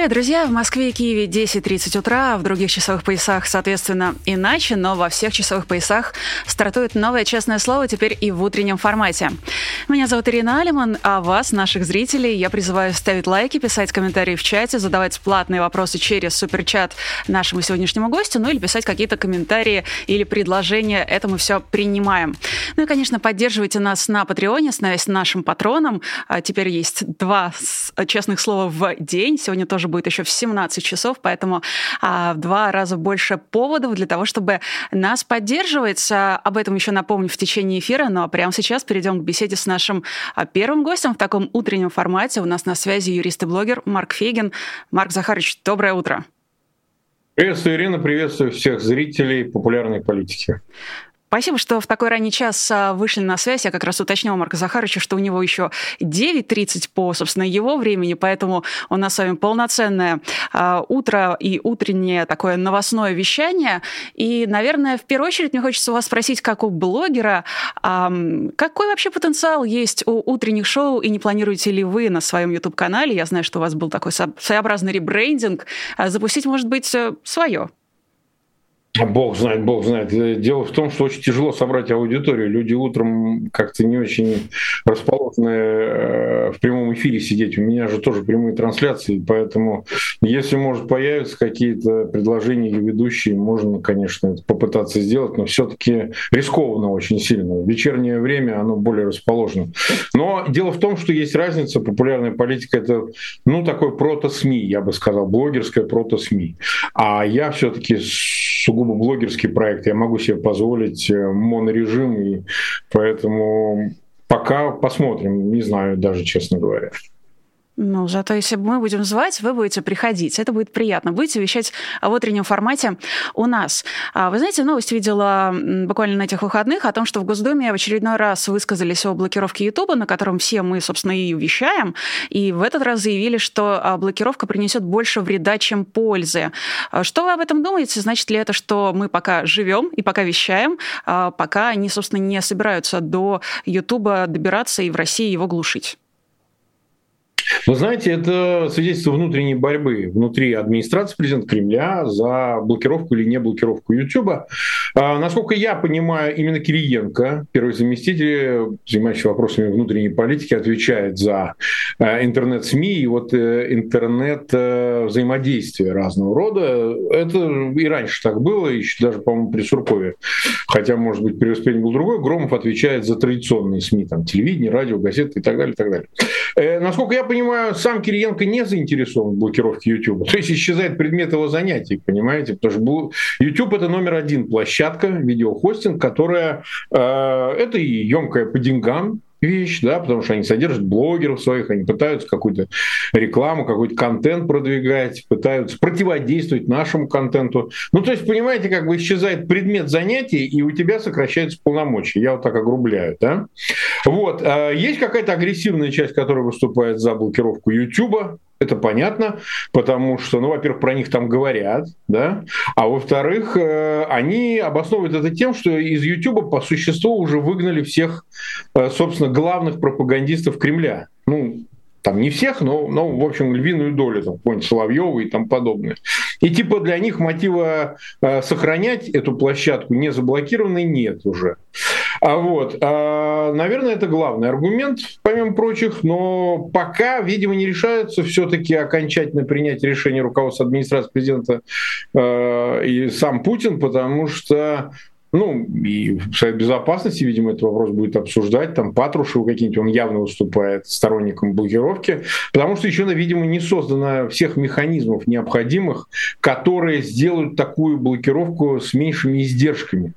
Привет, друзья! В Москве и Киеве 10.30 утра, в других часовых поясах, соответственно, иначе, но во всех часовых поясах стартует новое «Честное слово» теперь и в утреннем формате. Меня зовут Ирина Алиман, а вас, наших зрителей, я призываю ставить лайки, писать комментарии в чате, задавать платные вопросы через суперчат нашему сегодняшнему гостю, ну или писать какие-то комментарии или предложения. Это мы все принимаем. Ну и, конечно, поддерживайте нас на Патреоне, становясь нашим патроном. А теперь есть два честных слова в день. Сегодня тоже будет еще в 17 часов, поэтому а, в два раза больше поводов для того, чтобы нас поддерживать. А, об этом еще напомню в течение эфира, но прямо сейчас перейдем к беседе с нашим а, первым гостем в таком утреннем формате. У нас на связи юрист и блогер Марк Фейгин. Марк Захарович, доброе утро. Приветствую, Ирина, приветствую всех зрителей популярной политики. Спасибо, что в такой ранний час а, вышли на связь. Я как раз уточнила Марка Захаровича, что у него еще 9.30 по, собственно, его времени, поэтому у нас с вами полноценное а, утро и утреннее такое новостное вещание. И, наверное, в первую очередь мне хочется вас спросить, как у блогера, а, какой вообще потенциал есть у утренних шоу, и не планируете ли вы на своем YouTube-канале, я знаю, что у вас был такой своеобразный ребрендинг, запустить, может быть, э, свое? Бог знает, Бог знает. Э, дело в том, что очень тяжело собрать аудиторию. Люди утром как-то не очень расположены э, в прямом эфире сидеть. У меня же тоже прямые трансляции, поэтому если, может, появятся какие-то предложения ведущие, можно, конечно, попытаться сделать, но все-таки рискованно очень сильно. В вечернее время оно более расположено. Но дело в том, что есть разница. Популярная политика — это, ну, такой прото-СМИ, я бы сказал, блогерская прото-СМИ. А я все-таки сугубо блогерский проект, я могу себе позволить э, монорежим, и поэтому пока посмотрим, не знаю даже, честно говоря. Ну, зато если мы будем звать, вы будете приходить. Это будет приятно. Будете вещать в утреннем формате у нас. А, вы знаете, новость видела буквально на этих выходных о том, что в Госдуме в очередной раз высказались о блокировке Ютуба, на котором все мы, собственно, и вещаем. И в этот раз заявили, что а, блокировка принесет больше вреда, чем пользы. А, что вы об этом думаете? Значит ли это, что мы пока живем и пока вещаем, пока они, собственно, не собираются до Ютуба добираться и в России его глушить? Вы знаете, это свидетельство внутренней борьбы внутри администрации президента Кремля за блокировку или не блокировку Ютуба. А, насколько я понимаю, именно Кириенко, первый заместитель, занимающийся вопросами внутренней политики, отвечает за а, интернет-СМИ и вот э, интернет-взаимодействие разного рода. Это и раньше так было, еще даже, по-моему, при Суркове. Хотя, может быть, при Успении был другой. Громов отвечает за традиционные СМИ, там, телевидение, радио, газеты и так далее, и так далее. Э, насколько я понимаю, сам Кириенко не заинтересован в блокировке YouTube. То есть исчезает предмет его занятий, понимаете? Потому что YouTube это номер один площадка, видеохостинг, которая э, это и емкая по деньгам, вещь, да, потому что они содержат блогеров своих, они пытаются какую-то рекламу, какой-то контент продвигать, пытаются противодействовать нашему контенту. Ну, то есть, понимаете, как бы исчезает предмет занятий, и у тебя сокращаются полномочия. Я вот так огрубляю, да. Вот. А есть какая-то агрессивная часть, которая выступает за блокировку YouTube, это понятно, потому что, ну, во-первых, про них там говорят, да, а во-вторых, э, они обосновывают это тем, что из YouTube по существу уже выгнали всех, э, собственно, главных пропагандистов Кремля. Ну, там не всех, но, но в общем, львиную долю, там, какой-нибудь Соловьева и там подобное. И типа для них мотива э, сохранять эту площадку не заблокированной нет уже. А вот, а, наверное, это главный аргумент, помимо прочих, но пока, видимо, не решаются все-таки окончательно принять решение руководства администрации президента э, и сам Путин, потому что ну, и Совет Безопасности, видимо, этот вопрос будет обсуждать. Там Патрушев какие-нибудь, он явно выступает сторонником блокировки, потому что еще, видимо, не создано всех механизмов необходимых, которые сделают такую блокировку с меньшими издержками.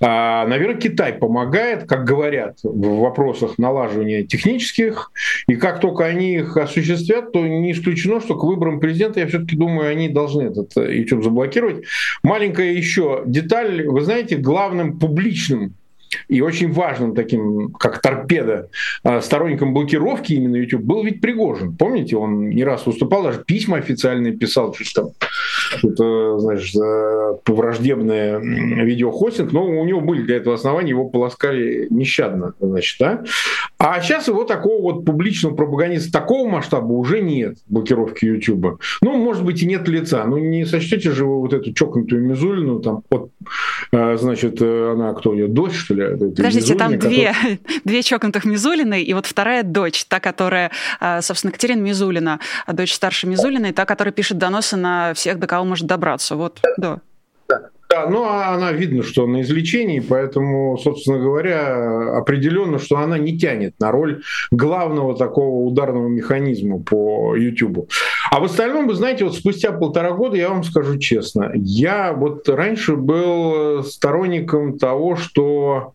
А, наверное, Китай помогает, как говорят, в вопросах налаживания технических, и как только они их осуществят, то не исключено, что к выборам президента, я все-таки думаю, они должны этот YouTube заблокировать. Маленькая еще деталь, вы знаете, главным публичным и очень важным таким, как торпеда, а, сторонником блокировки именно YouTube был ведь Пригожин. Помните, он не раз выступал, даже письма официальные писал, что там, это, знаешь, враждебное видеохостинг, но у него были для этого основания, его полоскали нещадно, значит, да. А сейчас его такого вот публичного пропагандиста такого масштаба уже нет, блокировки YouTube. Ну, может быть, и нет лица. Ну, не сочтете же вы вот эту чокнутую Мизулину, там, вот, а, значит, э, она кто ее, дочь, что ли? Подождите, там две, две чокнутых Мизулины, и вот вторая дочь, та, которая, а, собственно, Катерина Мизулина, дочь старшей Мизулиной, та, которая пишет доносы на всех, до кого может добраться. Вот, да. Да, ну а она видно, что на излечении, поэтому, собственно говоря, определенно, что она не тянет на роль главного такого ударного механизма по YouTube. А в остальном, вы знаете, вот спустя полтора года, я вам скажу честно, я вот раньше был сторонником того, что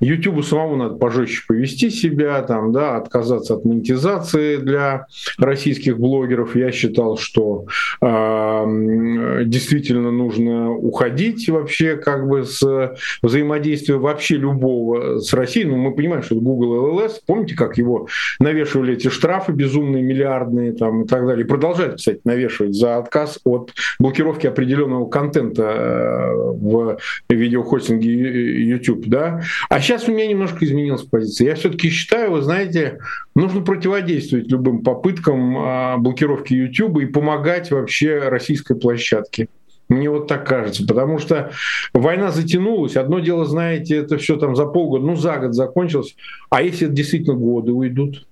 YouTube самому надо пожестче повести себя, там, да, отказаться от монетизации для российских блогеров. Я считал, что э, действительно нужно уходить вообще как бы с взаимодействия вообще любого с Россией. Ну, мы понимаем, что Google LLS, помните, как его навешивали эти штрафы безумные, миллиардные там, и так далее. И продолжают, кстати, навешивать за отказ от блокировки определенного контента э, в видеохостинге YouTube. Да? А сейчас у меня немножко изменилась позиция. Я все-таки считаю, вы знаете, нужно противодействовать любым попыткам а, блокировки YouTube и помогать вообще российской площадке. Мне вот так кажется, потому что война затянулась. Одно дело, знаете, это все там за полгода, ну за год закончилось. А если это действительно годы уйдут?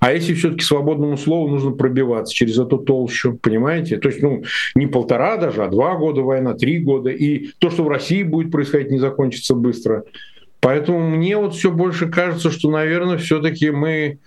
А если все-таки свободному слову нужно пробиваться через эту толщу, понимаете? То есть, ну, не полтора даже, а два года война, три года. И то, что в России будет происходить, не закончится быстро. Поэтому мне вот все больше кажется, что, наверное, все-таки мы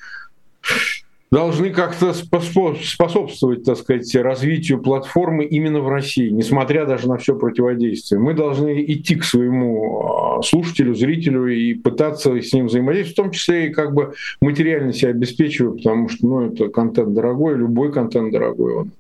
должны как-то способствовать, так сказать, развитию платформы именно в России, несмотря даже на все противодействие. Мы должны идти к своему а, слушателю, зрителю и пытаться с ним взаимодействовать, в том числе и как бы материально себя обеспечивать, потому что ну, это контент дорогой, любой контент дорогой, он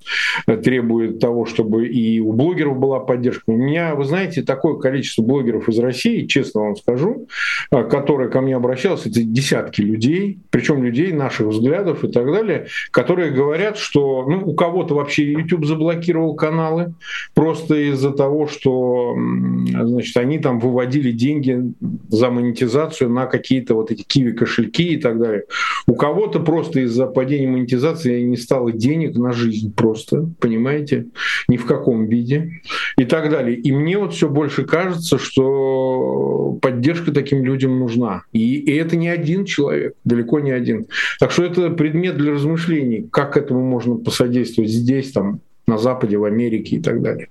требует того, чтобы и у блогеров была поддержка. У меня, вы знаете, такое количество блогеров из России, честно вам скажу, а, которые ко мне обращались, это десятки людей, причем людей наших взглядов и так далее, которые говорят, что ну, у кого-то вообще YouTube заблокировал каналы просто из-за того, что значит, они там выводили деньги за монетизацию на какие-то вот эти киви кошельки и так далее. У кого-то просто из-за падения монетизации не стало денег на жизнь просто, понимаете, ни в каком виде и так далее. И мне вот все больше кажется, что поддержка таким людям нужна. И, и это не один человек, далеко не один. Так что это предмет предмет для размышлений, как этому можно посодействовать здесь, там, на Западе, в Америке и так далее.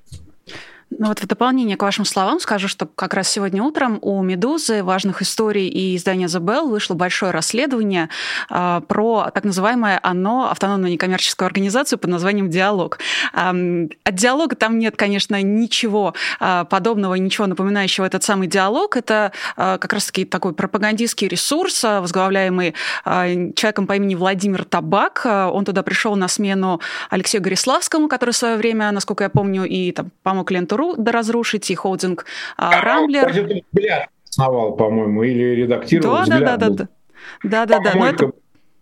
Ну вот в дополнение к вашим словам скажу, что как раз сегодня утром у «Медузы», важных историй и издания «The Bell» вышло большое расследование э, про так называемое «ОНО», автономную некоммерческую организацию под названием «Диалог». Э, от «Диалога» там нет, конечно, ничего э, подобного, ничего напоминающего этот самый «Диалог». Это э, как раз-таки такой пропагандистский ресурс, возглавляемый э, человеком по имени Владимир Табак. Он туда пришел на смену Алексею Гориславскому, который в свое время, насколько я помню, и там, помог Лентуру разрушить, и холдинг а, Рамблер. Взгляд основал, по-моему, или редактировал да, взгляд. Да, да, да, да. Да, да, да. Но это...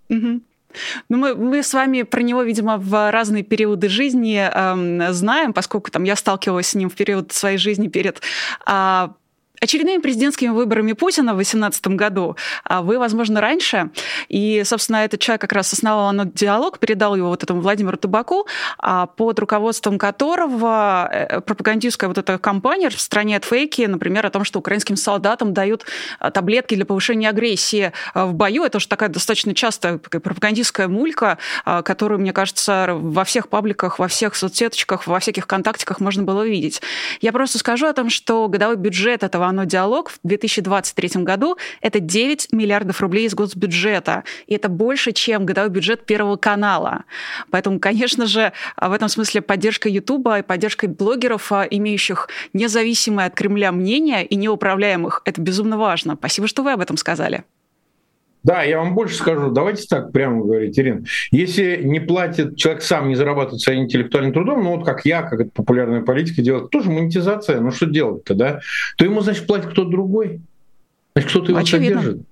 Угу. Ну, мы, мы с вами про него, видимо, в разные периоды жизни э, знаем, поскольку там я сталкивалась с ним в период своей жизни перед э, очередными президентскими выборами Путина в 2018 году, а вы, возможно, раньше. И, собственно, этот человек как раз основал диалог, передал его вот этому Владимиру Табаку, а под руководством которого э, пропагандистская вот эта кампания распространяет фейки, например, о том, что украинским солдатам дают а, таблетки для повышения агрессии а, в бою. Это уже такая достаточно частая пропагандистская мулька, которую, мне кажется, во всех пабликах, во всех соцсеточках, во всяких контактиках можно было увидеть. Я просто скажу о том, что годовой бюджет этого «Оно диалог» в 2023 году — это 9 миллиардов рублей из госбюджета. И это больше, чем годовой бюджет Первого канала. Поэтому, конечно же, в этом смысле поддержка Ютуба и поддержка блогеров, а, имеющих независимое от Кремля мнение и неуправляемых, это безумно важно. Спасибо, что вы об этом сказали. Да, я вам больше скажу. Давайте так прямо говорить, Ирина. Если не платит, человек сам не зарабатывает своим интеллектуальным трудом, ну вот как я, как это популярная политика делает, тоже монетизация, ну что делать-то, да? То ему, значит, платит кто-то другой. Значит, кто-то его Очевидно. содержит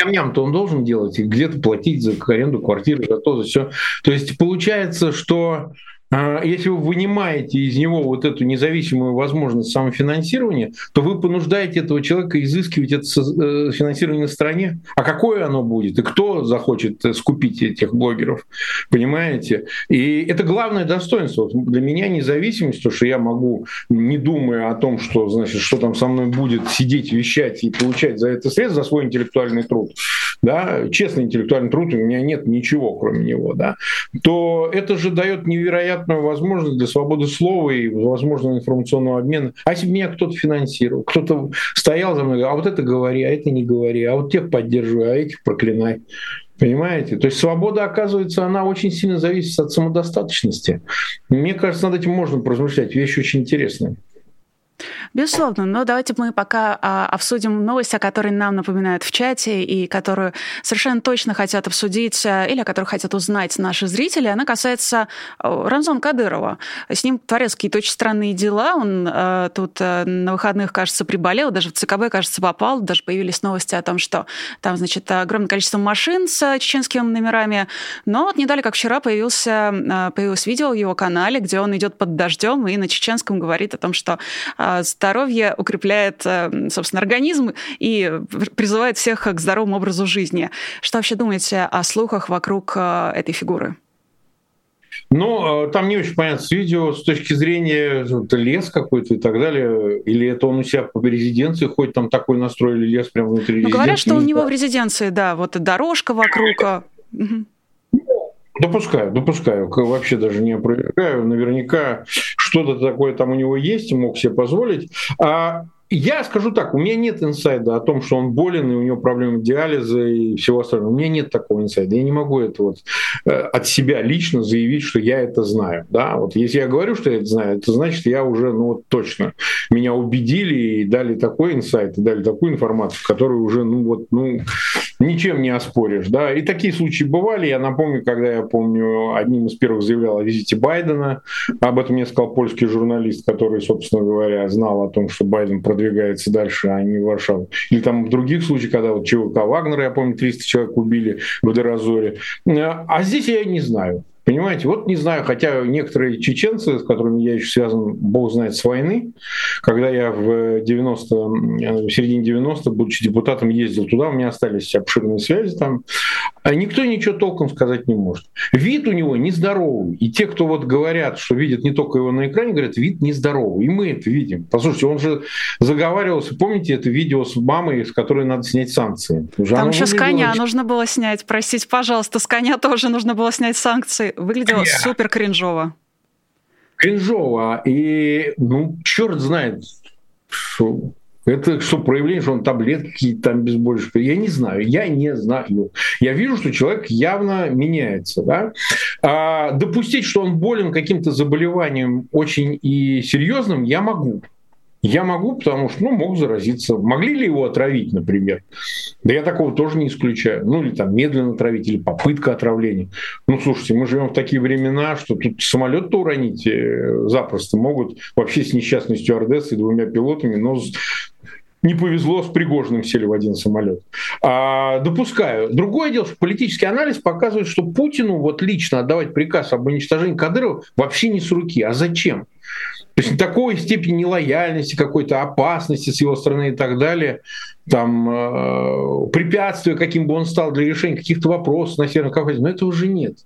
ням-ням-то он должен делать, и где-то платить за аренду квартиры, за то, за все. То есть получается, что если вы вынимаете из него вот эту независимую возможность самофинансирования, то вы понуждаете этого человека изыскивать это э, финансирование на стороне. А какое оно будет? И кто захочет э, скупить этих блогеров? Понимаете? И это главное достоинство. Для меня независимость, то, что я могу, не думая о том, что, значит, что там со мной будет, сидеть, вещать и получать за это средства, за свой интеллектуальный труд, да, честный интеллектуальный труд, у меня нет ничего, кроме него, да, то это же дает невероятную возможность для свободы слова и возможного информационного обмена. А если меня кто-то финансировал, кто-то стоял за мной, а вот это говори, а это не говори, а вот тех поддерживай, а этих проклинай. Понимаете? То есть свобода, оказывается, она очень сильно зависит от самодостаточности. Мне кажется, над этим можно поразмышлять. Вещь очень интересная. Безусловно, но давайте мы пока а, обсудим новость, о которой нам напоминают в чате и которую совершенно точно хотят обсудить а, или о которой хотят узнать наши зрители. Она касается а, Рамзана Кадырова. С ним творятся какие-то очень странные дела. Он а, тут а, на выходных, кажется, приболел, даже в ЦКБ, кажется, попал. Даже появились новости о том, что там, значит, огромное количество машин с чеченскими номерами. Но вот не дали, как вчера появился, появилось видео в его канале, где он идет под дождем и на чеченском говорит о том, что здоровье укрепляет, э, собственно, организм и призывает всех к здоровому образу жизни. Что вообще думаете о слухах вокруг э, этой фигуры? Ну, э, там не очень понятно с видео с точки зрения это лес какой-то и так далее. Или это он у себя по резиденции ходит, там такой настроили лес прямо внутри ну, резиденции. Говорят, что у него в резиденции, да, вот дорожка вокруг. Допускаю, допускаю, вообще даже не опровергаю. Наверняка что-то такое там у него есть, мог себе позволить. А я скажу так, у меня нет инсайда о том, что он болен, и у него проблемы диализа и всего остального. У меня нет такого инсайда. Я не могу это вот э, от себя лично заявить, что я это знаю. Да? Вот если я говорю, что я это знаю, это значит, я уже ну, вот точно меня убедили и дали такой инсайт, и дали такую информацию, которую уже ну, вот, ну, ничем не оспоришь. Да? И такие случаи бывали. Я напомню, когда я помню, одним из первых заявлял о визите Байдена. Об этом мне сказал польский журналист, который, собственно говоря, знал о том, что Байден продвигает продвигается дальше, а не в Варшаву. Или там в других случаях, когда вот ЧВК Вагнера, я помню, 300 человек убили в Дорозоре. А здесь я не знаю. Понимаете, вот не знаю, хотя некоторые чеченцы, с которыми я еще связан, бог знает, с войны, когда я в 90, в середине 90 будучи депутатом, ездил туда, у меня остались обширные связи там, а никто ничего толком сказать не может. Вид у него нездоровый. И те, кто вот говорят, что видят не только его на экране, говорят, вид нездоровый. И мы это видим. Послушайте, он же заговаривался, помните это видео с мамой, с которой надо снять санкции? Уже Там еще с коня нужно было снять, простите, пожалуйста, с коня тоже нужно было снять санкции. Выглядело yeah. супер кринжово. Кринжово. И, ну, черт знает, что это что, проявление, что он таблетки какие-то там без обезболивающие? Я не знаю, я не знаю. Я вижу, что человек явно меняется. Да? А допустить, что он болен каким-то заболеванием очень и серьезным, я могу. Я могу, потому что, ну, мог заразиться. Могли ли его отравить, например? Да я такого тоже не исключаю. Ну, или там медленно отравить, или попытка отравления. Ну, слушайте, мы живем в такие времена, что тут самолет-то уронить э, запросто могут. Вообще с несчастной стюардессой, двумя пилотами, но не повезло, с Пригожным сели в один самолет. А, допускаю. Другое дело, что политический анализ показывает, что Путину вот лично отдавать приказ об уничтожении Кадырова вообще не с руки. А зачем? То есть такой степени нелояльности, какой-то опасности с его стороны и так далее, там, э, препятствия, каким бы он стал для решения каких-то вопросов на Северном Кавказе, но этого уже нет.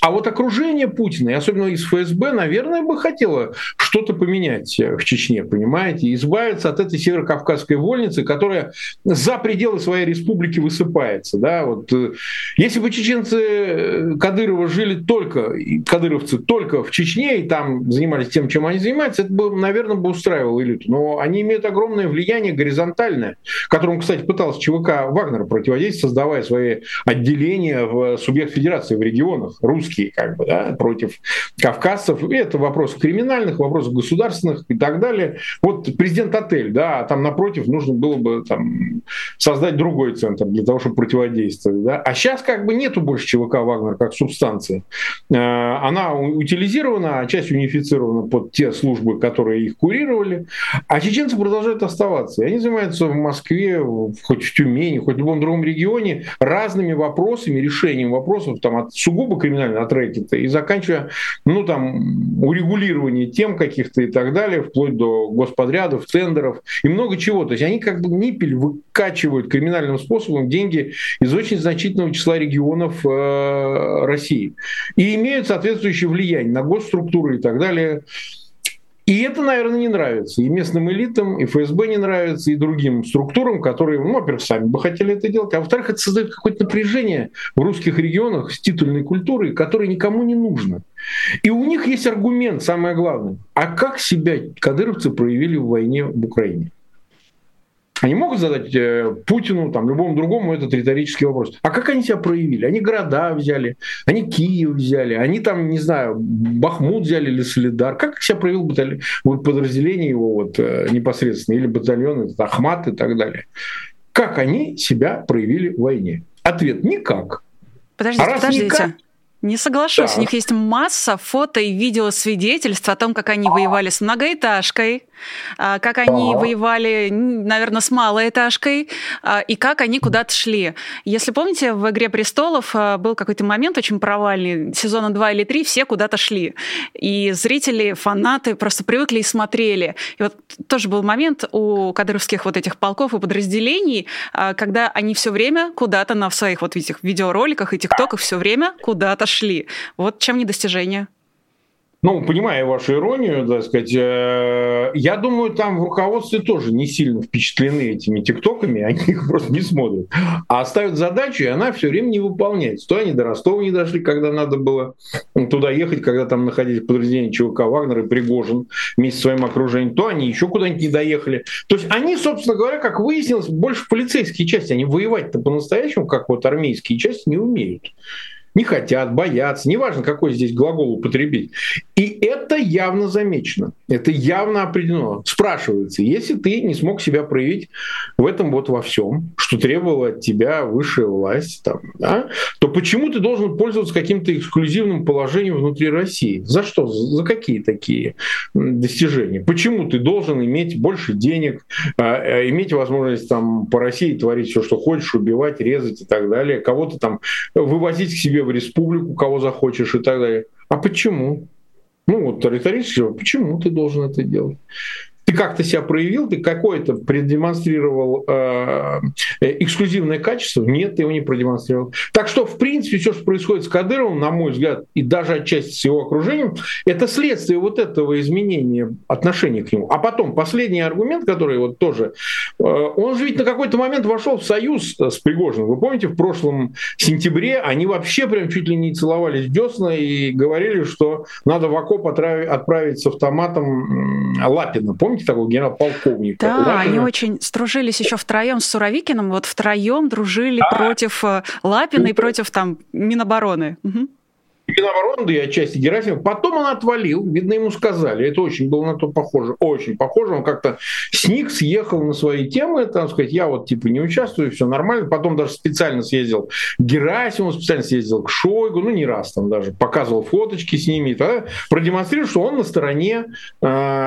А вот окружение Путина, и особенно из ФСБ, наверное, бы хотело что-то поменять в Чечне, понимаете, избавиться от этой северокавказской вольницы, которая за пределы своей республики высыпается. Да? Вот, э, если бы чеченцы э, Кадырова жили только, кадыровцы только в Чечне и там занимались тем, чем они занимаются, это бы, наверное, бы устраивало элиту. Но они имеют огромное влияние горизонтальное, которому, кстати, пытался ЧВК Вагнера противодействовать, создавая свои отделения в субъект федерации в регионах, русские, как бы, да, против кавказцев. И это вопрос криминальных, вопросов государственных и так далее. Вот президент отель, да, там напротив нужно было бы там, создать другой центр для того, чтобы противодействовать. Да. А сейчас как бы нету больше ЧВК «Вагнер» как субстанции. Э, она утилизирована, а часть унифицирована под те службы, которые их курировали. А чеченцы продолжают оставаться. И они занимаются в Москве, хоть в Тюмени, хоть в любом другом регионе разными вопросами, решением вопросов там, от сугубо криминального, от рэкета, и заканчивая ну, там, урегулирование тем каких-то и так далее, вплоть до господрядов, тендеров и много чего. То есть они как бы ниппель выкачивают криминальным способом деньги из очень значительного числа регионов э, России. И имеют соответствующее влияние на госструктуры и так далее. И это, наверное, не нравится и местным элитам, и ФСБ не нравится, и другим структурам, которые, ну, во-первых, сами бы хотели это делать, а во-вторых, это создает какое-то напряжение в русских регионах с титульной культурой, которое никому не нужно. И у них есть аргумент, самое главное. А как себя кадыровцы проявили в войне в Украине? Они могут задать э, Путину, там, любому другому этот риторический вопрос. А как они себя проявили? Они города взяли, они Киев взяли, они там, не знаю, Бахмут взяли или Солидар. Как себя проявил батальон, вот подразделение его вот, э, непосредственно, или батальон, это Ахмат и так далее? Как они себя проявили в войне? Ответ – никак. Подождите, а подождите. Никак, не соглашусь. Да. У них есть масса фото и видео свидетельств о том, как они воевали с многоэтажкой, как они воевали, наверное, с малоэтажкой, а, и как они куда-то шли. Если помните, в «Игре престолов» а, был какой-то момент очень провальный, сезона 2 или 3 все куда-то шли. И зрители, фанаты просто привыкли и смотрели. И вот тоже был момент у кадровских вот этих полков и подразделений, когда они все время куда-то на своих вот этих видеороликах и тиктоках все время куда-то шли. Вот чем не достижение. Ну, понимаю вашу иронию, так сказать, э, я думаю, там в руководстве тоже не сильно впечатлены этими тиктоками, они их просто не смотрят. А ставят задачу, и она все время не выполняется. То они до Ростова не дошли, когда надо было туда ехать, когда там находились подразделения ЧВК Вагнер и Пригожин вместе с своим окружением, то они еще куда-нибудь не доехали. То есть они, собственно говоря, как выяснилось, больше полицейские части, они воевать-то по-настоящему, как вот армейские части, не умеют не хотят, боятся, неважно, какой здесь глагол употребить. И это явно замечено, это явно определено. Спрашивается, если ты не смог себя проявить в этом вот во всем, что требовала от тебя высшая власть, там, да, то почему ты должен пользоваться каким-то эксклюзивным положением внутри России? За что? За какие такие достижения? Почему ты должен иметь больше денег, а, а, иметь возможность там по России творить все, что хочешь, убивать, резать и так далее, кого-то там вывозить к себе в республику, кого захочешь и так далее. А почему? Ну вот риторически, почему ты должен это делать? Ты как-то себя проявил, ты какое-то продемонстрировал э, эксклюзивное качество? Нет, ты его не продемонстрировал. Так что, в принципе, все, что происходит с Кадыровым, на мой взгляд, и даже отчасти с его окружением, это следствие вот этого изменения отношения к нему. А потом, последний аргумент, который вот тоже, э, он же ведь на какой-то момент вошел в союз с Пригожиным. Вы помните, в прошлом сентябре они вообще прям чуть ли не целовались десна и говорили, что надо в окоп отправить с автоматом Лапина. Помните? Помните такого генерал-полковника? Да, Лапина? они очень стружились еще втроем с Суровикиным, вот втроем дружили да. против э, Лапина и против там Минобороны. Угу. Минобороны и отчасти Герасимов. Потом он отвалил, видно, ему сказали. Это очень было на то похоже. Очень похоже. Он как-то сник, съехал на свои темы, там сказать, я вот типа не участвую, все нормально. Потом даже специально съездил к Герасимову, специально съездил к Шойгу, ну не раз там даже, показывал фоточки с ними, и тогда продемонстрировал, что он на стороне э,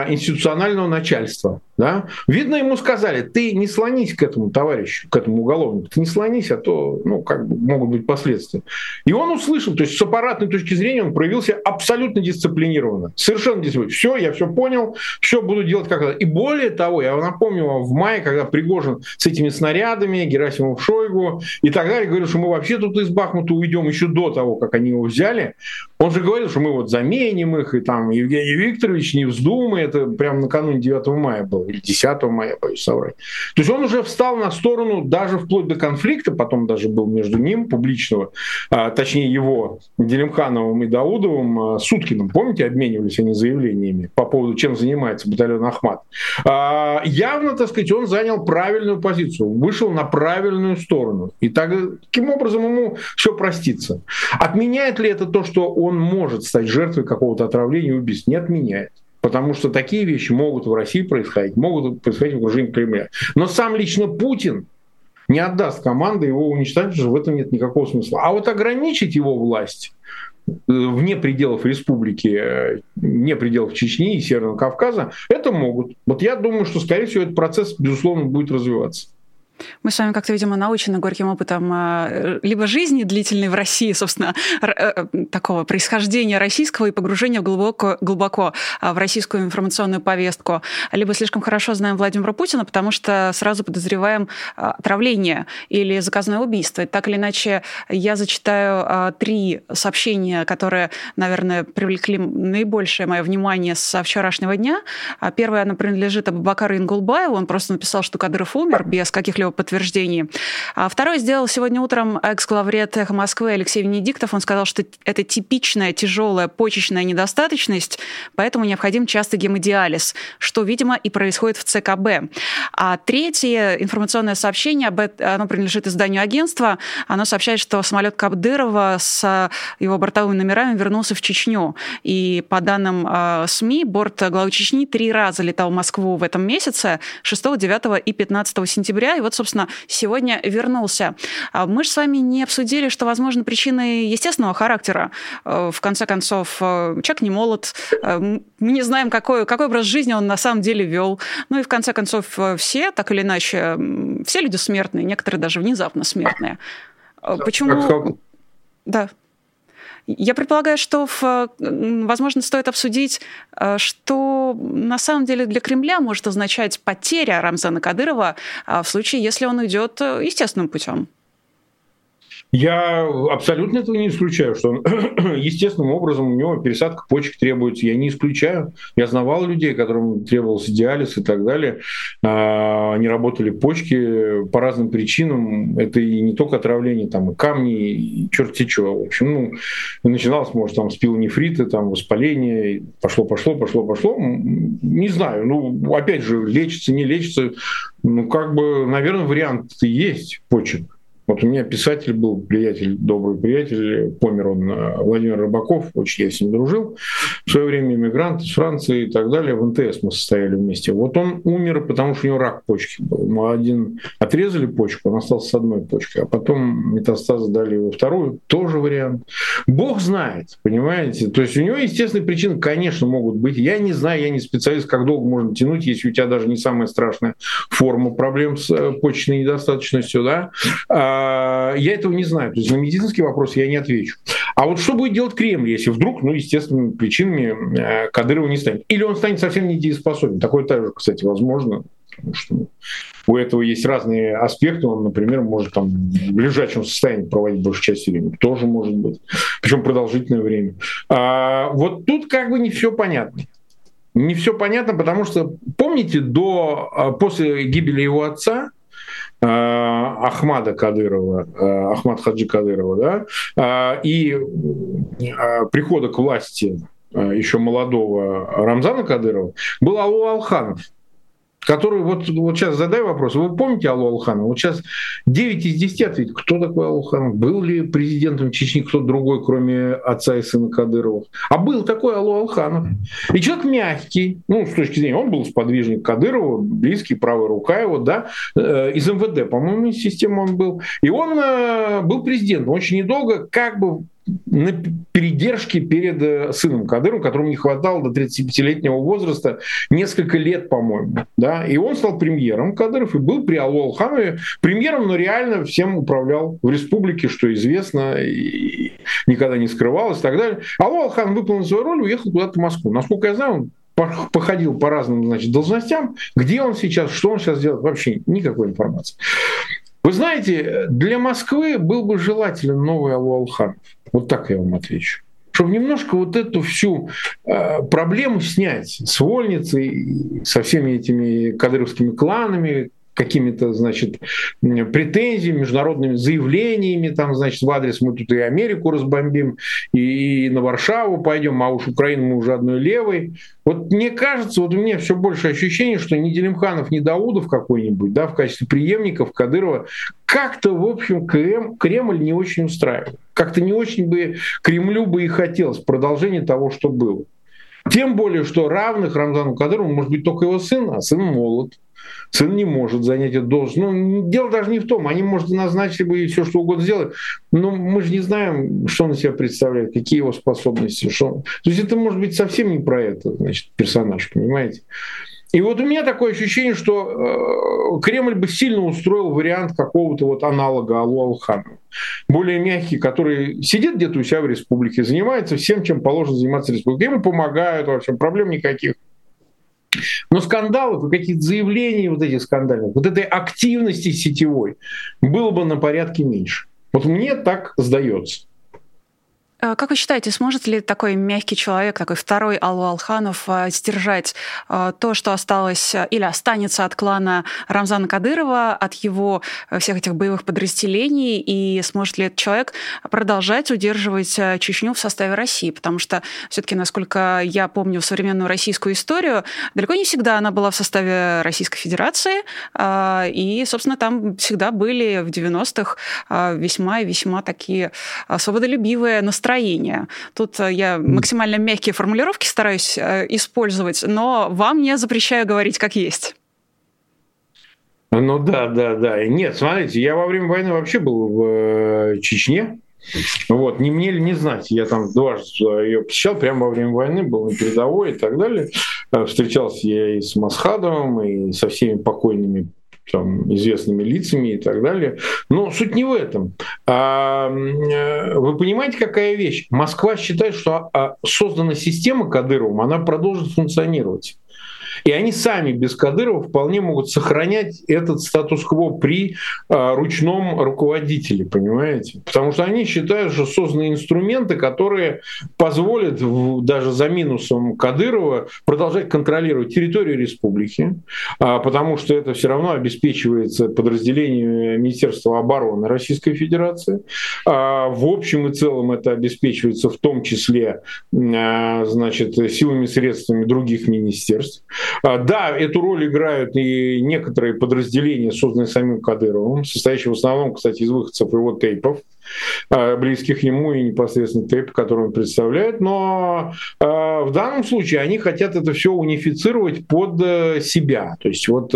институционального начальства. Да? Видно, ему сказали, ты не слонись к этому товарищу, к этому уголовнику, ты не слонись, а то ну, как бы могут быть последствия. И он услышал, то есть с аппаратной точки зрения он проявился абсолютно дисциплинированно. Совершенно дисциплинированно. Все, я все понял, все буду делать как надо. И более того, я напомню вам, в мае, когда Пригожин с этими снарядами, Герасимов Шойгу и так далее, говорил, что мы вообще тут из Бахмута уйдем еще до того, как они его взяли, он же говорил, что мы вот заменим их, и там Евгений Викторович не вздумай, это прямо накануне 9 мая было. Или 10 мая, боюсь соврать. То есть он уже встал на сторону даже вплоть до конфликта, потом даже был между ним, публичного, а, точнее его, Делимхановым и Даудовым, а, Суткиным, помните, обменивались они заявлениями по поводу, чем занимается батальон Ахмат. А, явно, так сказать, он занял правильную позицию, вышел на правильную сторону. И так, таким образом ему все простится. Отменяет ли это то, что он может стать жертвой какого-то отравления и убийства? Не отменяет. Потому что такие вещи могут в России происходить, могут происходить в окружении Кремля. Но сам лично Путин не отдаст команды его уничтожить, что в этом нет никакого смысла. А вот ограничить его власть э, вне пределов республики, э, вне пределов Чечни и Северного Кавказа, это могут. Вот я думаю, что, скорее всего, этот процесс, безусловно, будет развиваться. Мы с вами как-то, видимо, научены горьким опытом а, либо жизни длительной в России, собственно, э, такого происхождения российского и погружения глубоко, глубоко а, в российскую информационную повестку, либо слишком хорошо знаем Владимира Путина, потому что сразу подозреваем а, отравление или заказное убийство. Так или иначе, я зачитаю три сообщения, которые, наверное, привлекли наибольшее мое внимание со вчерашнего дня. Первое, оно принадлежит Абубакару Ингулбаеву. Он просто написал, что Кадыров умер без каких-либо его подтверждении. А второй сделал сегодня утром экс-главред «Эхо Москвы» Алексей Венедиктов. Он сказал, что это типичная тяжелая почечная недостаточность, поэтому необходим часто гемодиализ, что, видимо, и происходит в ЦКБ. А третье информационное сообщение, оно принадлежит изданию агентства, оно сообщает, что самолет Кабдырова с его бортовыми номерами вернулся в Чечню. И по данным э, СМИ, борт главы Чечни три раза летал в Москву в этом месяце, 6, 9 и 15 сентября. И вот собственно, сегодня вернулся. А мы же с вами не обсудили, что, возможно, причины естественного характера. Э, в конце концов, э, человек не молод, э, мы не знаем, какой, какой образ жизни он на самом деле вел. Ну и в конце концов, все, так или иначе, все люди смертные, некоторые даже внезапно смертные. Почему... Да. Я предполагаю, что, в, возможно, стоит обсудить, э, что на самом деле для Кремля может означать потеря Рамзана Кадырова а, в случае, если он уйдет э, естественным путем. Я абсолютно этого не исключаю, что естественным образом у него пересадка почек требуется. Я не исключаю. Я знавал людей, которым требовался диализ и так далее. А, они работали почки по разным причинам. Это и не только отравление, там и камни, и черти что. В общем, ну, начиналось, может, там с пилонефрита, там воспаление, пошло, пошло, пошло, пошло. Не знаю. Ну, опять же, лечится, не лечится. Ну, как бы, наверное, вариант есть почек. Вот у меня писатель был, приятель, добрый приятель, помер он, э, Владимир Рыбаков, очень я с ним дружил. В свое время иммигрант из Франции и так далее. В НТС мы состояли вместе. Вот он умер, потому что у него рак почки был. Ему один отрезали почку, он остался с одной почкой, а потом метастазы дали его вторую. Тоже вариант. Бог знает, понимаете? То есть у него естественные причины, конечно, могут быть. Я не знаю, я не специалист, как долго можно тянуть, если у тебя даже не самая страшная форма проблем с э, почечной недостаточностью, да? А, я этого не знаю. То есть на медицинский вопрос я не отвечу. А вот что будет делать Кремль, если вдруг, ну, естественными причинами э, Кадырова не станет? Или он станет совсем недееспособен? Такое также, кстати, возможно. Потому что у этого есть разные аспекты. Он, например, может там в лежачем состоянии проводить большую часть времени. Тоже может быть. Причем продолжительное время. А, вот тут как бы не все понятно. Не все понятно, потому что, помните, до, а, после гибели его отца, Ахмада Кадырова, э, Ахмад Хаджи Кадырова, да, э, и прихода к власти еще молодого Рамзана Кадырова был Алу Алханов который вот, вот сейчас задай вопрос. Вы помните Аллу Алханова? Вот сейчас 9 из 10 ответит, кто такой Аллу Алханов? Был ли президентом Чечни кто-то другой, кроме отца и сына Кадырова? А был такой Аллу Алханов. И человек мягкий, ну, с точки зрения, он был сподвижник Кадырова, близкий, правая рука его, да, э, из МВД, по-моему, из системы он был. И он э, был президентом очень недолго, как бы на передержке перед э, сыном Кадыром, которому не хватало до 35-летнего возраста несколько лет, по-моему. Да? И он стал премьером Кадыров и был при Аллу Алханове премьером, но реально всем управлял в республике, что известно, и никогда не скрывалось и так далее. Аллу Алхан выполнил свою роль, уехал куда-то в Москву. Насколько я знаю, он походил по разным значит, должностям. Где он сейчас, что он сейчас делает, вообще никакой информации. Вы знаете, для Москвы был бы желателен новый Аллу Алханов. Вот так я вам отвечу. чтобы немножко вот эту всю э, проблему снять с вольницей, со всеми этими кадыровскими кланами, какими-то, значит, претензиями, международными заявлениями, там, значит, в адрес мы тут и Америку разбомбим, и на Варшаву пойдем, а уж Украину мы уже одной левой. Вот мне кажется, вот у меня все больше ощущение, что ни Делимханов, ни Даудов какой-нибудь, да, в качестве преемников Кадырова, как-то, в общем, Крем, Кремль не очень устраивает. Как-то не очень бы Кремлю бы и хотелось продолжение того, что было. Тем более, что равных Рамзану Кадырову может быть только его сын, а сын молод. Сын не может занять эту должность. Ну, дело даже не в том, они, может, назначили бы и все, что угодно сделать, но мы же не знаем, что он из себя представляет, какие его способности. Что... То есть это может быть совсем не про это, значит, персонаж, понимаете? И вот у меня такое ощущение, что э, Кремль бы сильно устроил вариант какого-то вот аналога Аллу Алхану. Более мягкий, который сидит где-то у себя в республике, занимается всем, чем положено заниматься республикой. Ему помогают, вообще проблем никаких. Но скандалов и каких-то заявлений вот этих скандальных, вот этой активности сетевой было бы на порядке меньше. Вот мне так сдается. Э, как вы считаете, сможет ли такой мягкий человек, такой второй Аллу Алханов, э, сдержать э, то, что осталось или останется от клана Рамзана Кадырова, от его всех этих боевых подразделений, и сможет ли этот человек продолжать удерживать Чечню в составе России? Потому что все-таки, насколько я помню современную российскую историю, далеко не всегда она была в составе Российской Федерации, и, собственно, там всегда были в 90-х весьма и весьма такие свободолюбивые настроения настроение. Тут э, я максимально мягкие формулировки стараюсь э, использовать, но вам не запрещаю говорить как есть. Ну да, да, да. Нет, смотрите, я во время войны вообще был в э, Чечне. Вот, не мне ли не знать, я там дважды ее посещал, прямо во время войны, был на передовой и так далее. Встречался я и с Масхадовым, и со всеми покойными там, известными лицами и так далее. Но суть не в этом. А, э, вы понимаете, какая вещь? Москва считает, что а, создана система Кадыровым, она продолжит функционировать. И они сами без Кадырова вполне могут сохранять этот статус-кво при а, ручном руководителе, понимаете? Потому что они считают, что созданы инструменты, которые позволят даже за минусом Кадырова продолжать контролировать территорию республики, а, потому что это все равно обеспечивается подразделением Министерства обороны Российской Федерации. А, в общем и целом это обеспечивается в том числе а, значит, силами и средствами других министерств. А, да, эту роль играют и некоторые подразделения, созданные самим Кадыровым, состоящие в основном, кстати, из выходцев его тейпов. Э, близких ему и непосредственно ТЭП, который он представляет. Но э, в данном случае они хотят это все унифицировать под э, себя. То есть вот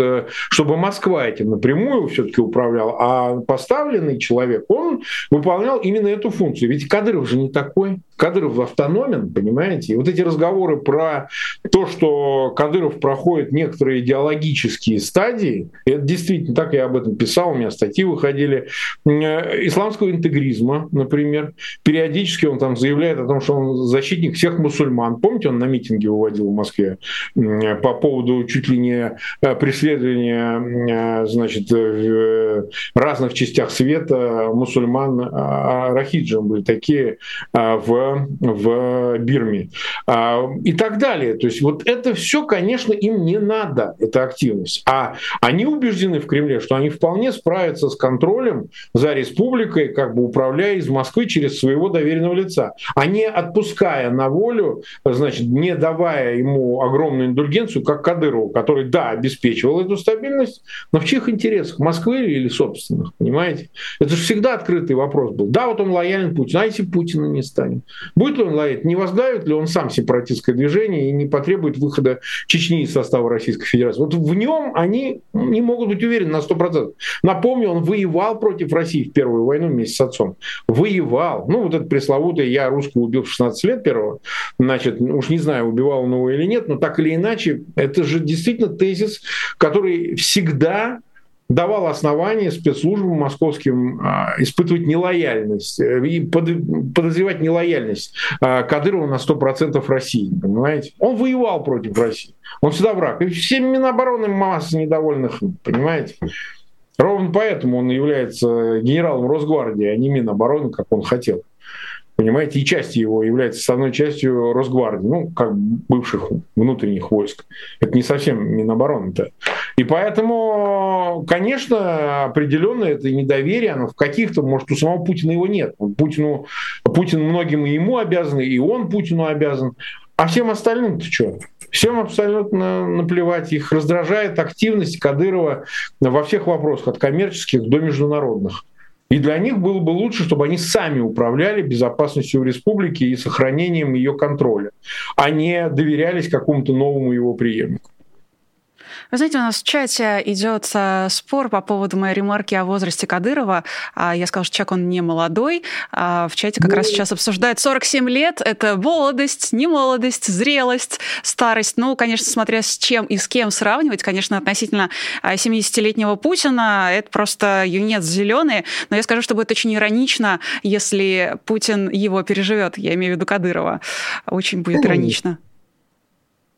чтобы Москва этим напрямую все-таки управлял, а поставленный человек, он выполнял именно эту функцию. Ведь Кадыров же не такой. Кадыров автономен, понимаете? И вот эти разговоры про то, что Кадыров проходит некоторые идеологические стадии, это действительно так, я об этом писал, у меня статьи выходили, исламского интеграции интегризма, например. Периодически он там заявляет о том, что он защитник всех мусульман. Помните, он на митинге выводил в Москве по поводу чуть ли не э, преследования э, значит, в разных частях света мусульман а, рахиджем были такие а, в, в Бирме а, и так далее. То есть вот это все, конечно, им не надо, эта активность. А они убеждены в Кремле, что они вполне справятся с контролем за республикой, как бы управляя из Москвы через своего доверенного лица, а не отпуская на волю, значит, не давая ему огромную индульгенцию, как Кадырову, который, да, обеспечивал эту стабильность, но в чьих интересах, Москвы или собственных, понимаете? Это же всегда открытый вопрос был. Да, вот он лоялен Путину, а если Путина не станет? Будет ли он лоялен? Не возглавит ли он сам сепаратистское движение и не потребует выхода Чечни из состава Российской Федерации? Вот в нем они не могут быть уверены на 100%. Напомню, он воевал против России в Первую войну вместе с отцом отцом, воевал. Ну, вот это пресловутое «я русского убил в 16 лет первого», значит, уж не знаю, убивал он его или нет, но так или иначе, это же действительно тезис, который всегда давал основание спецслужбам московским а, испытывать нелояльность э, и подозревать нелояльность а, Кадырова на 100% России, понимаете? Он воевал против России, он всегда враг. И все Минобороны масса недовольных, понимаете? Ровно поэтому он является генералом Росгвардии, а не Минобороны, как он хотел. понимаете, и часть его является основной частью Росгвардии, ну, как бывших внутренних войск. Это не совсем Минобороны-то. И поэтому, конечно, определенно это недоверие, оно в каких-то, может, у самого Путина его нет. Путину, Путин многим и ему обязан, и он Путину обязан. А всем остальным-то что? Всем абсолютно наплевать. Их раздражает активность Кадырова во всех вопросах, от коммерческих до международных. И для них было бы лучше, чтобы они сами управляли безопасностью в республике и сохранением ее контроля, а не доверялись какому-то новому его преемнику. Вы знаете, у нас в чате идет э, спор по поводу моей ремарки о возрасте Кадырова. А, я сказала, что человек, он не молодой. А, в чате как раз ну. сейчас обсуждают 47 лет. Это молодость, не молодость, зрелость, старость. Ну, конечно, смотря с чем и с кем сравнивать. Конечно, относительно 70-летнего а, Путина это просто юнец зеленый. Но я скажу, что будет очень иронично, если Путин его переживет. Я имею в виду Кадырова. Очень будет ну, иронично.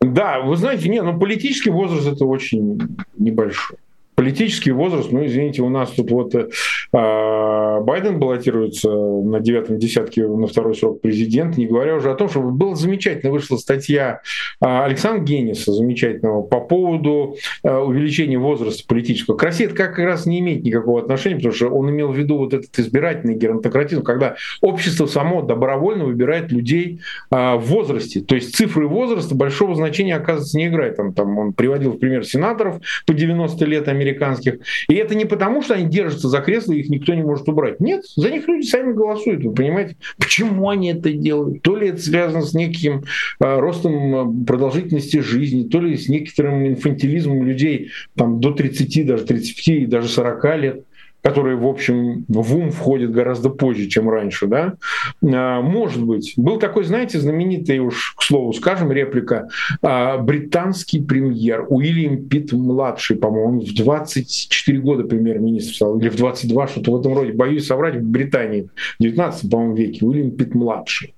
Да, вы знаете, не, ну политический возраст это очень небольшой политический возраст, ну, извините, у нас тут вот э, Байден баллотируется на девятом десятке на второй срок президента, не говоря уже о том, что была замечательно вышла статья э, Александра Генниса, замечательного, по поводу э, увеличения возраста политического. К России это как раз не имеет никакого отношения, потому что он имел в виду вот этот избирательный геронтократизм, когда общество само добровольно выбирает людей э, в возрасте. То есть цифры возраста большого значения, оказывается, не играет. Там, там он приводил в пример сенаторов по 90 лет американских. И это не потому, что они держатся за кресло, и их никто не может убрать. Нет, за них люди сами голосуют. Вы понимаете, почему они это делают? То ли это связано с неким э, ростом а, продолжительности жизни, то ли с некоторым инфантилизмом людей там, до 30, даже 35, даже 40 лет которые, в общем, в ум входят гораздо позже, чем раньше, да, а, может быть. Был такой, знаете, знаменитый уж, к слову скажем, реплика, а, британский премьер Уильям Питт-младший, по-моему, в 24 года премьер-министр стал, или в 22, что-то в этом роде, боюсь соврать, в Британии, в 19, по-моему, веке, Уильям Питт-младший.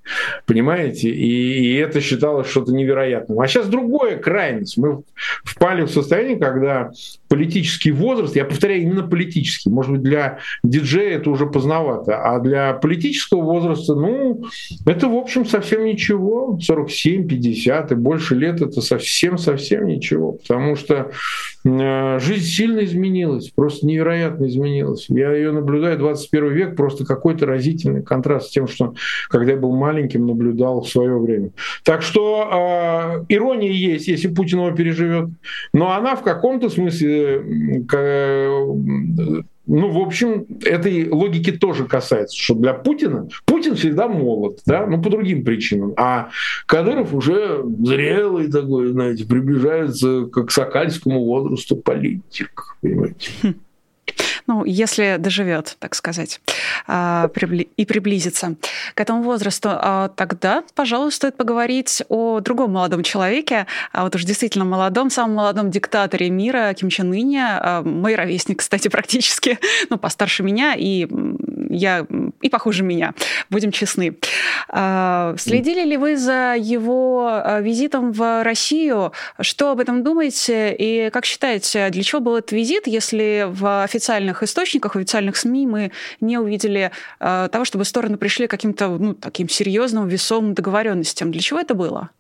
Понимаете? И, и это считалось что-то невероятным. А сейчас другое крайность. Мы впали в состояние, когда политический возраст, я повторяю, именно политический, может быть, для диджея это уже поздновато, а для политического возраста, ну, это, в общем, совсем ничего, 47, 50 и больше лет это совсем-совсем ничего, потому что э, жизнь сильно изменилась, просто невероятно изменилась. Я ее наблюдаю, 21 век, просто какой-то разительный контраст с тем, что когда я был маленьким, наблюдал в свое время. Так что э, ирония есть, если Путин его переживет, но она в каком-то смысле ну, в общем, этой логики тоже касается, что для Путина Путин всегда молод, да, ну, по другим причинам. А Кадыров уже зрелый такой, знаете, приближается к сокальскому возрасту политик, понимаете. Ну, если доживет, так сказать, а, и приблизится к этому возрасту, а тогда, пожалуй, стоит поговорить о другом молодом человеке, а вот уж действительно молодом, самом молодом диктаторе мира Ким Чен Ыне, мой ровесник, кстати, практически, ну, постарше меня, и я и похуже меня, будем честны. Следили ли вы за его визитом в Россию? Что об этом думаете? И как считаете, для чего был этот визит, если в официальных источниках, в официальных СМИ мы не увидели того, чтобы стороны пришли к каким-то ну, таким серьезным, весомым договоренностям? Для чего это было?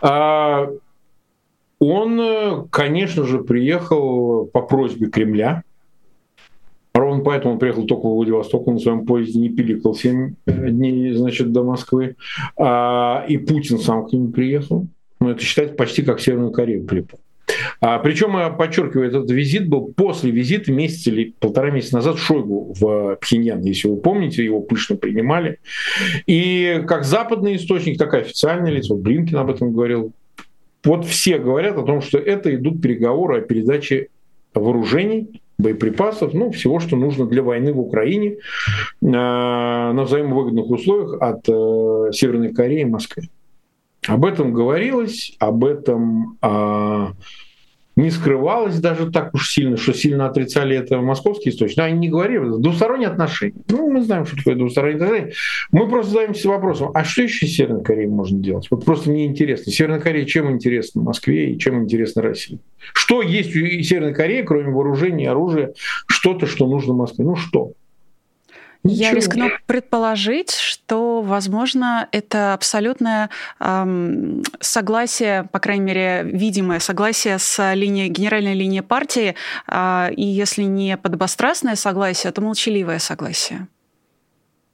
А, он, конечно же, приехал по просьбе Кремля Ровно поэтому он приехал только в Владивосток, он на своем поезде не пиликал 7 дней, значит, до Москвы. А, и Путин сам к нему приехал. Ну, это считать почти как Северную Корею припал. А, причем, я подчеркиваю, этот визит был после визита месяц или полтора месяца назад Шойгу в Пхеньян, если вы помните, его пышно принимали. И как западный источник, так и официальное лицо, Блинкин об этом говорил, вот все говорят о том, что это идут переговоры о передаче вооружений боеприпасов, ну, всего, что нужно для войны в Украине э, на взаимовыгодных условиях от э, Северной Кореи и Москвы. Об этом говорилось, об этом э, не скрывалось даже так уж сильно, что сильно отрицали это московские источники. Они не говорили. Двусторонние отношения. Ну, мы знаем, что такое двусторонние отношения. Мы просто задаемся вопросом, а что еще Северной Корее можно делать? Вот просто мне интересно. Северная Корея чем интересна Москве и чем интересна России? Что есть у Северной Кореи, кроме вооружений, оружия, что-то, что нужно Москве? Ну что? Ничего. Я рискну предположить, что, возможно, это абсолютное эм, согласие, по крайней мере, видимое согласие с линией, генеральной линией партии, э, и если не подобострастное согласие, то молчаливое согласие.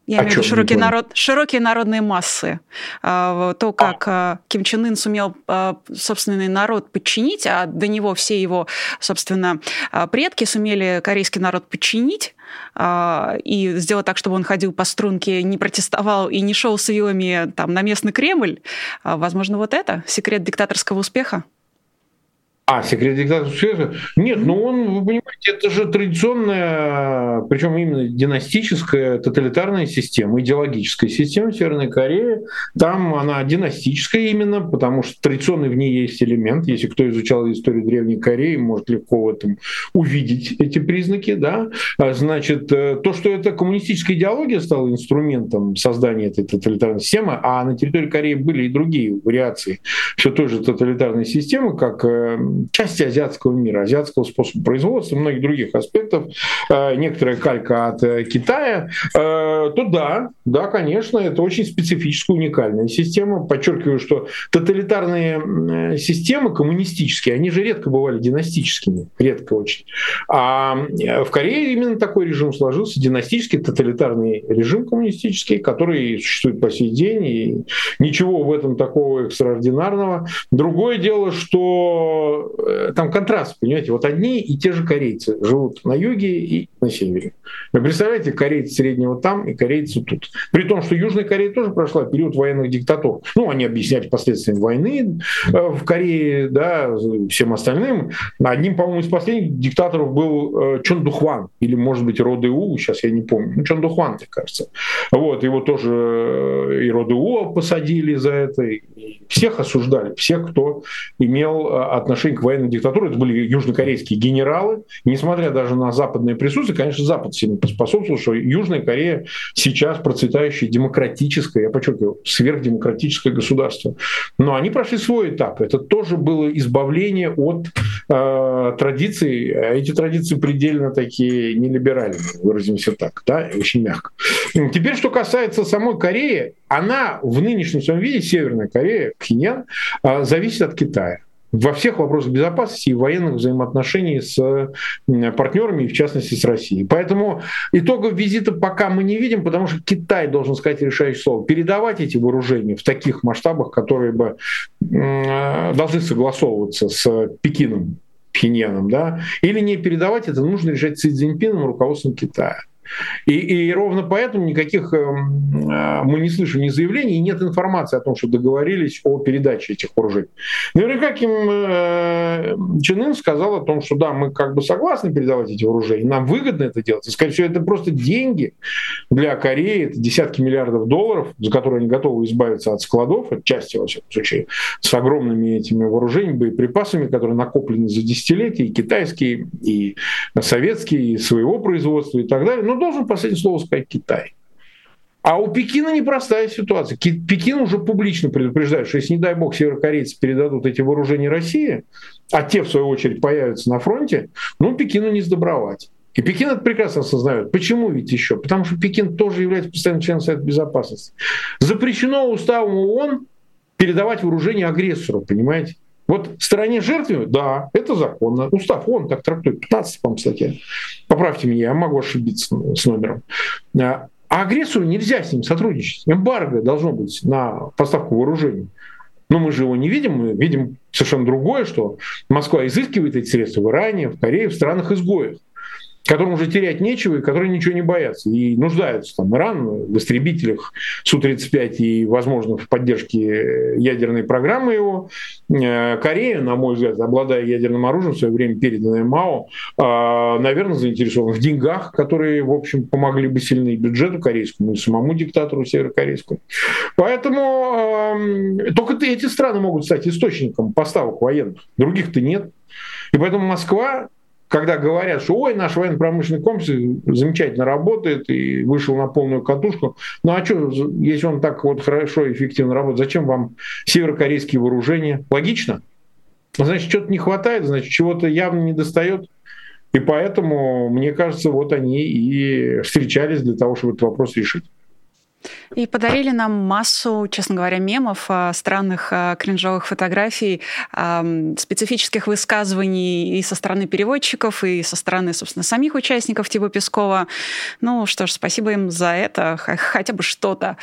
Я имею в виду широкие, народ, широкие народные массы. А, то, как а. Ким Чен Ын сумел а, собственный народ подчинить, а до него все его, собственно, предки сумели корейский народ подчинить, и сделать так, чтобы он ходил по струнке, не протестовал и не шел с вилами там, на местный Кремль, возможно, вот это секрет диктаторского успеха? А, секрет диктатора Нет, ну он, вы понимаете, это же традиционная, причем именно династическая тоталитарная система, идеологическая система Северной Кореи. Там она династическая именно, потому что традиционный в ней есть элемент. Если кто изучал историю Древней Кореи, может легко в этом увидеть эти признаки. Да? А, значит, э, то, что это коммунистическая идеология стала инструментом создания этой тоталитарной системы, а на территории Кореи были и другие вариации все той же тоталитарной системы, как э, части азиатского мира, азиатского способа производства, многих других аспектов, э, некоторая калька от э, Китая, э, то да, да, конечно, это очень специфическая, уникальная система. Подчеркиваю, что тоталитарные системы коммунистические, они же редко бывали династическими, редко очень. А в Корее именно такой режим сложился, династический, тоталитарный режим коммунистический, который существует по сей день, и ничего в этом такого экстраординарного. Другое дело, что Э, там контраст, понимаете, вот одни и те же корейцы живут на юге и на севере. Вы представляете, корейцы среднего там и корейцы тут. При том, что Южная Корея тоже прошла период военных диктатур. Ну, они объясняли последствиями войны э, в Корее, да, всем остальным. Одним, по-моему, из последних диктаторов был э, Чон Духван, или, может быть, Родеу, сейчас я не помню. Ну, Чон Духван, мне кажется. Вот, его тоже и Родеу посадили за это, и всех осуждали, всех, кто имел отношение к военной диктатуре, это были южнокорейские генералы, несмотря даже на западное присутствие, конечно, Запад сильно поспособствовал, что Южная Корея сейчас процветающее демократическое, я подчеркиваю, сверхдемократическое государство. Но они прошли свой этап. Это тоже было избавление от э, традиций. Эти традиции предельно такие нелиберальные, выразимся так, да, очень мягко. Теперь, что касается самой Кореи, она в нынешнем своем виде, Северная Корея, Пхеньян, э, зависит от Китая во всех вопросах безопасности и военных взаимоотношений с партнерами, в частности с Россией. Поэтому итогов визита пока мы не видим, потому что Китай должен сказать решающее слово. Передавать эти вооружения в таких масштабах, которые бы должны согласовываться с Пекином, Пхеньяном, да, или не передавать, это нужно решать Си Цзиньпином, руководством Китая. И, и ровно поэтому никаких эм, э, мы не слышим ни заявлений, нет информации о том, что договорились о передаче этих вооружений. Наверняка Ким э, Чен Ын сказал о том, что да, мы как бы согласны передавать эти вооружения, нам выгодно это делать. И, скорее всего, это просто деньги для Кореи, это десятки миллиардов долларов, за которые они готовы избавиться от складов, от части, во всяком случае, с огромными этими вооружениями, боеприпасами, которые накоплены за десятилетия, и китайские, и советские, и своего производства, и так далее. Должен последнее слово сказать Китай. А у Пекина непростая ситуация. Пекин уже публично предупреждает, что если, не дай бог, северокорейцы передадут эти вооружения России, а те, в свою очередь, появятся на фронте, ну, Пекину не сдобровать. И Пекин это прекрасно осознает. Почему ведь еще? Потому что Пекин тоже является постоянным членом Совета Безопасности. Запрещено уставом ООН передавать вооружение агрессору, понимаете? Вот в стороне жертвы, да, это законно. Устав он так трактует, 15, по-моему, статья. Поправьте меня, я могу ошибиться с номером. А, а агрессору нельзя с ним сотрудничать. Эмбарго должно быть на поставку вооружений. Но мы же его не видим, мы видим совершенно другое, что Москва изыскивает эти средства в Иране, в Корее, в странах-изгоях которым уже терять нечего и которые ничего не боятся. И нуждаются там Иран в истребителях Су-35 и, возможно, в поддержке ядерной программы его. Э, Корея, на мой взгляд, обладая ядерным оружием, в свое время переданное МАО, э, наверное, заинтересован в деньгах, которые, в общем, помогли бы сильно и бюджету корейскому, и самому диктатору северокорейскому. Поэтому эм, только эти страны могут стать источником поставок военных. Других-то нет. И поэтому Москва когда говорят, что ой, наш военно-промышленный комплекс замечательно работает и вышел на полную катушку, ну а что, если он так вот хорошо и эффективно работает, зачем вам северокорейские вооружения? Логично? Значит, что-то не хватает, значит, чего-то явно не достает. И поэтому, мне кажется, вот они и встречались для того, чтобы этот вопрос решить. И подарили нам массу, честно говоря, мемов, а, странных а, кринжовых фотографий, специфических высказываний и со стороны переводчиков, и со стороны, собственно, самих участников типа Пескова. Ну что ж, спасибо им за это, хотя бы что-то.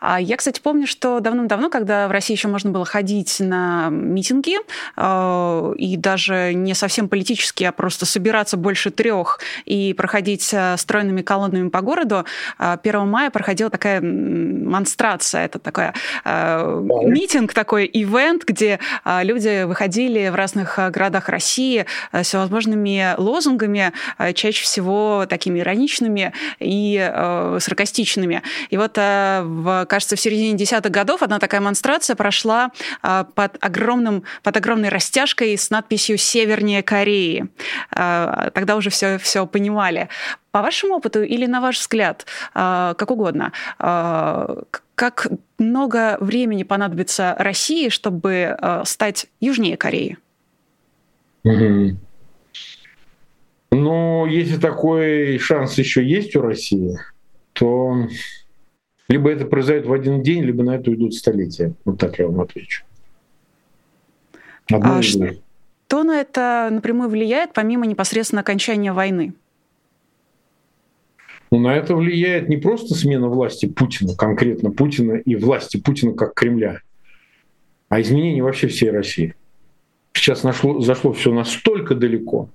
А я, кстати, помню, что давным-давно, когда в России еще можно было ходить на митинги, и даже не совсем политические, а просто собираться больше трех и проходить стройными колоннами по городу, 1 мая проходила такая монстрация, это такой э, митинг, такой ивент, где э, люди выходили в разных э, городах России э, с всевозможными лозунгами, э, чаще всего такими ироничными и э, саркастичными. И вот, э, в, кажется, в середине десятых годов одна такая монстрация прошла э, под, огромным, под огромной растяжкой с надписью «Севернее Кореи». Э, тогда уже все, все понимали. По вашему опыту или на ваш взгляд, а, как угодно, а, как много времени понадобится России, чтобы а, стать южнее Кореи? Ну, если такой шанс еще есть у России, то либо это произойдет в один день, либо на это уйдут столетия. Вот так я вам отвечу. Одно а что на это напрямую влияет, помимо непосредственно окончания войны? Но на это влияет не просто смена власти Путина, конкретно Путина и власти Путина как Кремля, а изменение вообще всей России. Сейчас нашло, зашло все настолько далеко,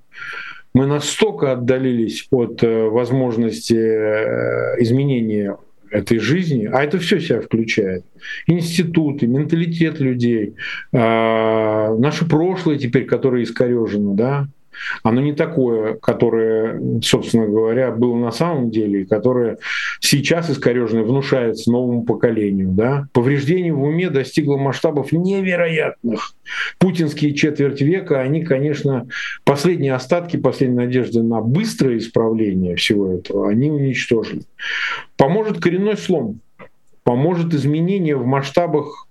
мы настолько отдалились от э, возможности э, изменения этой жизни, а это все себя включает. Институты, менталитет людей, э, наше прошлое теперь, которое искорежено, да, оно не такое, которое, собственно говоря, было на самом деле, и которое сейчас искореженное внушается новому поколению. Да? Повреждение в уме достигло масштабов невероятных. Путинские четверть века, они, конечно, последние остатки, последние надежды на быстрое исправление всего этого, они уничтожили. Поможет коренной слом, поможет изменение в масштабах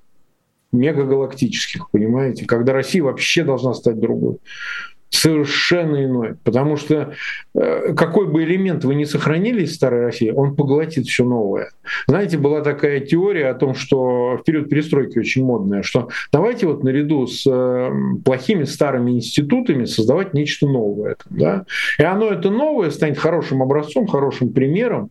мегагалактических, понимаете, когда Россия вообще должна стать другой совершенно иной. Потому что э, какой бы элемент вы ни сохранили из старой России, он поглотит все новое. Знаете, была такая теория о том, что в период перестройки очень модная, что давайте вот наряду с э, плохими старыми институтами создавать нечто новое. Да? И оно это новое станет хорошим образцом, хорошим примером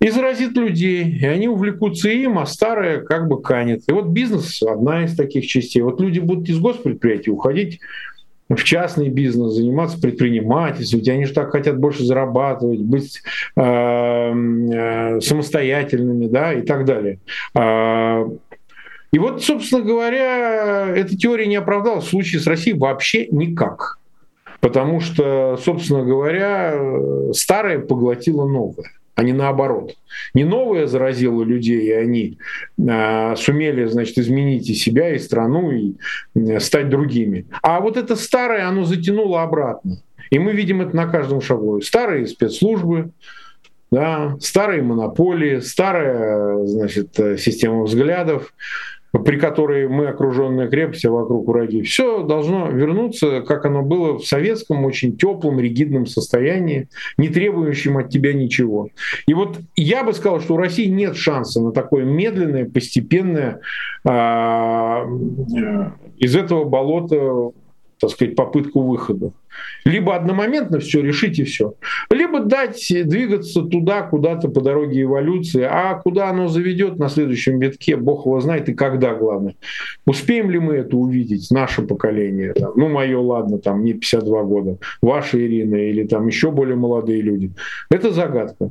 и заразит людей, и они увлекутся им, а старое как бы канет. И вот бизнес одна из таких частей. Вот люди будут из госпредприятий уходить в частный бизнес, заниматься предпринимательством, ведь они же так хотят больше зарабатывать, быть э, э, самостоятельными, да, и так далее. Э, и вот, собственно говоря, эта теория не оправдалась в случае с Россией вообще никак. Потому что, собственно говоря, старое поглотило новое а не наоборот. Не новое заразило людей, и они э, сумели, значит, изменить и себя, и страну, и э, стать другими. А вот это старое, оно затянуло обратно. И мы видим это на каждом шагу. Старые спецслужбы, да, старые монополии, старая, значит, э, система взглядов, при которой мы окруженная крепость, а вокруг враги. Все должно вернуться, как оно было в советском, очень теплом, ригидном состоянии, не требующем от тебя ничего. И вот я бы сказал, что у России нет шанса на такое медленное, постепенное а, из этого болота так сказать, попытку выхода. Либо одномоментно все решить и все, либо дать двигаться туда, куда-то по дороге эволюции, а куда оно заведет на следующем витке, бог его знает и когда, главное. Успеем ли мы это увидеть, наше поколение, там, ну, мое, ладно, там, не 52 года, ваша Ирина или там еще более молодые люди. Это загадка.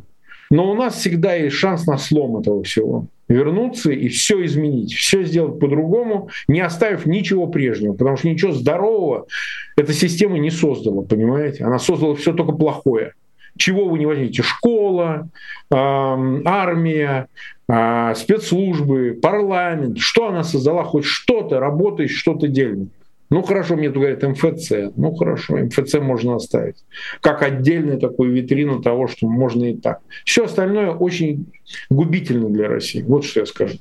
Но у нас всегда есть шанс на слом этого всего вернуться и все изменить, все сделать по-другому, не оставив ничего прежнего, потому что ничего здорового эта система не создала, понимаете? Она создала все только плохое. Чего вы не возьмете? Школа, э, армия, э, спецслужбы, парламент. Что она создала? Хоть что-то, работает, что-то дельное. Ну хорошо, мне тут говорят МФЦ. Ну хорошо, МФЦ можно оставить. Как отдельную такую витрину того, что можно и так. Все остальное очень губительно для России. Вот что я скажу.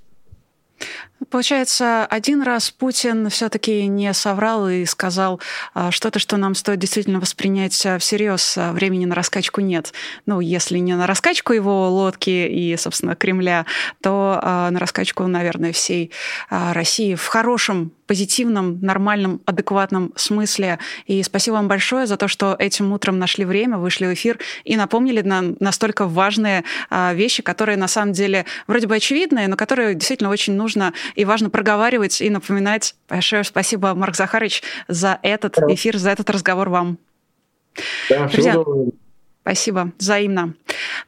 Получается, один раз Путин все-таки не соврал и сказал а, что-то, что нам стоит действительно воспринять а, всерьез. А, времени на раскачку нет. Ну, если не на раскачку его лодки и, собственно, Кремля, то на раскачку, наверное, всей России в хорошем позитивном, нормальном, адекватном смысле. И спасибо вам большое за то, что этим утром нашли время, вышли в эфир и напомнили нам настолько важные вещи, которые на самом деле вроде бы очевидные, но которые действительно очень нужно и важно проговаривать и напоминать. Большое спасибо, Марк Захарович, за этот эфир, за этот разговор вам. Да, Друзья, всего Спасибо, взаимно.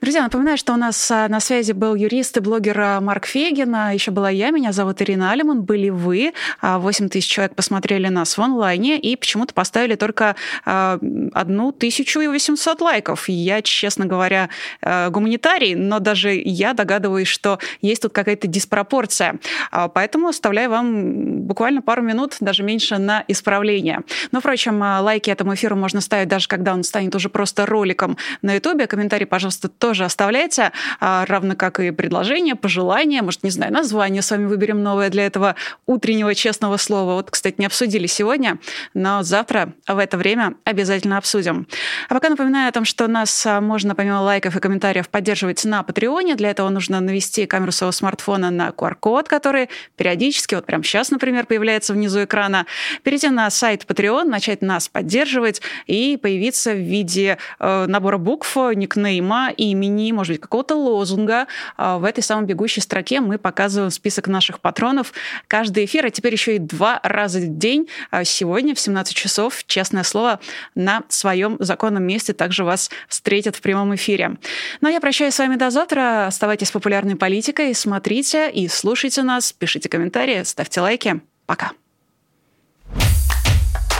Друзья, напоминаю, что у нас а, на связи был юрист и блогер а, Марк Фегин, а еще была я, меня зовут Ирина Алиман, были вы, 8 тысяч человек посмотрели нас в онлайне и почему-то поставили только 1800 лайков. Я, честно говоря, гуманитарий, но даже я догадываюсь, что есть тут какая-то диспропорция. Поэтому оставляю вам буквально пару минут, даже меньше, на исправление. Но, впрочем, лайки этому эфиру можно ставить даже когда он станет уже просто роликом на Ютубе. Комментарии, пожалуйста, тоже оставляйте, а, равно как и предложения, пожелания, может, не знаю, название с вами выберем новое для этого утреннего честного слова. Вот, кстати, не обсудили сегодня, но завтра в это время обязательно обсудим. А пока напоминаю о том, что нас а, можно помимо лайков и комментариев поддерживать на Патреоне. Для этого нужно навести камеру своего смартфона на QR-код, который периодически, вот прямо сейчас, например, появляется внизу экрана, перейти на сайт Patreon, начать нас поддерживать и появиться в виде э, набора букв, никнейма, имени, может быть, какого-то лозунга. А, в этой самой бегущей строке мы показываем список наших патронов. Каждый эфир, а теперь еще и два раза в день. А, сегодня в 17 часов, честное слово, на своем законном месте также вас встретят в прямом эфире. Ну а я прощаюсь с вами до завтра. Оставайтесь популярной политикой, смотрите и слушайте нас, пишите комментарии, ставьте лайки. Пока.